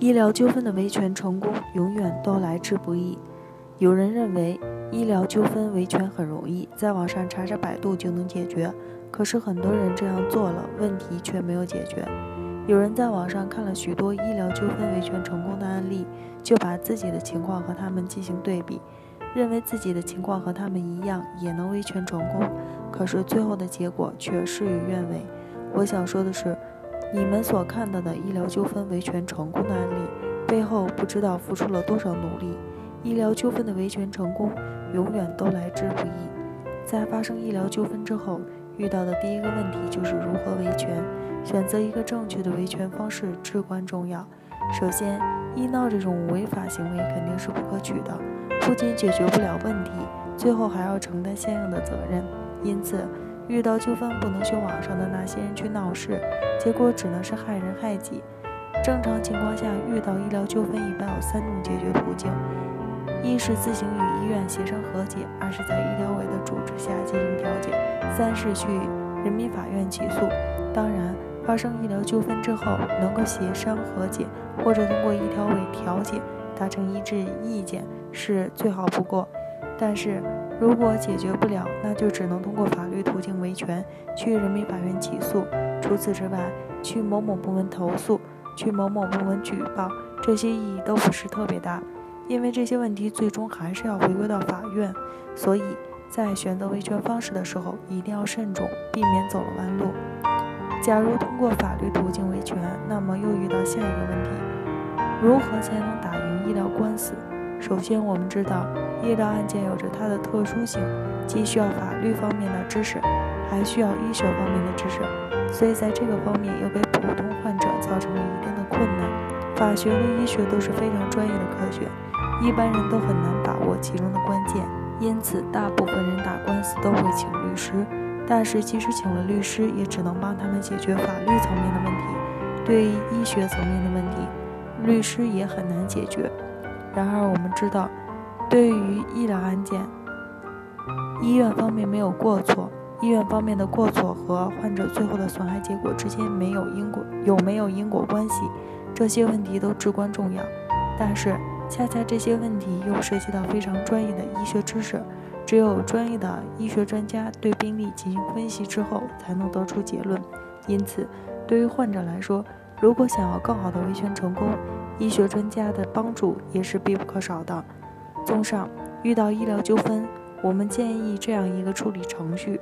医疗纠纷的维权成功永远都来之不易。有人认为医疗纠纷维权很容易，在网上查查百度就能解决。可是很多人这样做了，问题却没有解决。有人在网上看了许多医疗纠纷维权成功的案例，就把自己的情况和他们进行对比，认为自己的情况和他们一样也能维权成功。可是最后的结果却事与愿违。我想说的是。你们所看到的医疗纠纷维权成功的案例，背后不知道付出了多少努力。医疗纠纷的维权成功，永远都来之不易。在发生医疗纠纷之后，遇到的第一个问题就是如何维权。选择一个正确的维权方式至关重要。首先，医闹这种违法行为肯定是不可取的，不仅解决不了问题，最后还要承担相应的责任。因此，遇到纠纷不能去网上的那些人去闹事，结果只能是害人害己。正常情况下，遇到医疗纠纷一般有三种解决途径：一是自行与医院协商和解；二是在医疗委的主持下进行调解；三是去人民法院起诉。当然，发生医疗纠纷之后，能够协商和解，或者通过医调委调解达成一致意见是最好不过。但是，如果解决不了，那就只能通过法律途径维权，去人民法院起诉。除此之外，去某某部门投诉，去某某部门举报，这些意义都不是特别大，因为这些问题最终还是要回归到法院。所以在选择维权方式的时候，一定要慎重，避免走了弯路。假如通过法律途径维权，那么又遇到下一个问题：如何才能打赢医疗官司？首先，我们知道医疗案件有着它的特殊性，既需要法律方面的知识，还需要医学方面的知识，所以在这个方面又给普通患者造成了一定的困难。法学和医学都是非常专业的科学，一般人都很难把握其中的关键，因此大部分人打官司都会请律师。但是即使请了律师，也只能帮他们解决法律层面的问题，对于医学层面的问题，律师也很难解决。然而，我们知道，对于医疗案件，医院方面没有过错，医院方面的过错和患者最后的损害结果之间没有因果，有没有因果关系，这些问题都至关重要。但是，恰恰这些问题又涉及到非常专业的医学知识，只有专业的医学专家对病例进行分析之后，才能得出结论。因此，对于患者来说，如果想要更好的维权成功，医学专家的帮助也是必不可少的。综上，遇到医疗纠纷，我们建议这样一个处理程序：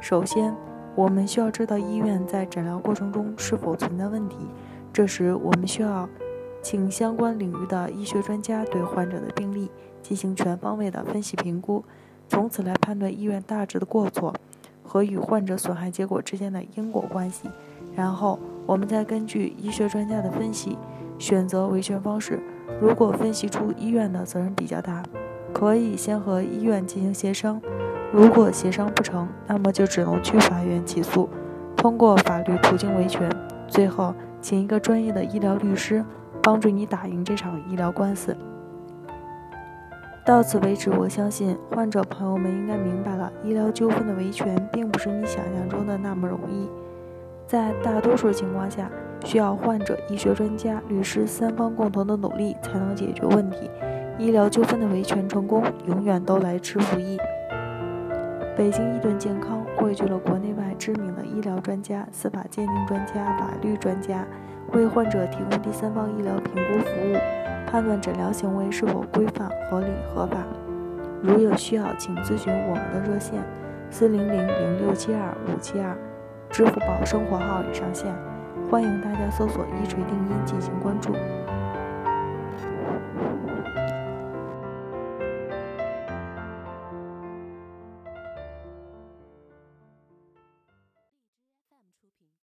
首先，我们需要知道医院在诊疗过程中是否存在问题。这时，我们需要请相关领域的医学专家对患者的病例进行全方位的分析评估，从此来判断医院大致的过错和与患者损害结果之间的因果关系。然后，我们再根据医学专家的分析。选择维权方式，如果分析出医院的责任比较大，可以先和医院进行协商；如果协商不成，那么就只能去法院起诉，通过法律途径维权。最后，请一个专业的医疗律师帮助你打赢这场医疗官司。到此为止，我相信患者朋友们应该明白了，医疗纠纷的维权并不是你想象中的那么容易，在大多数情况下。需要患者、医学专家、律师三方共同的努力才能解决问题。医疗纠纷的维权成功，永远都来之不易。北京医盾健康汇聚了国内外知名的医疗专家、司法鉴定专家、法律专家，为患者提供第三方医疗评估服务，判断诊疗行为是否规范、合理、合法。如有需要，请咨询我们的热线：四零零零六七二五七二，支付宝生活号已上线。欢迎大家搜索“一锤定音”进行关注。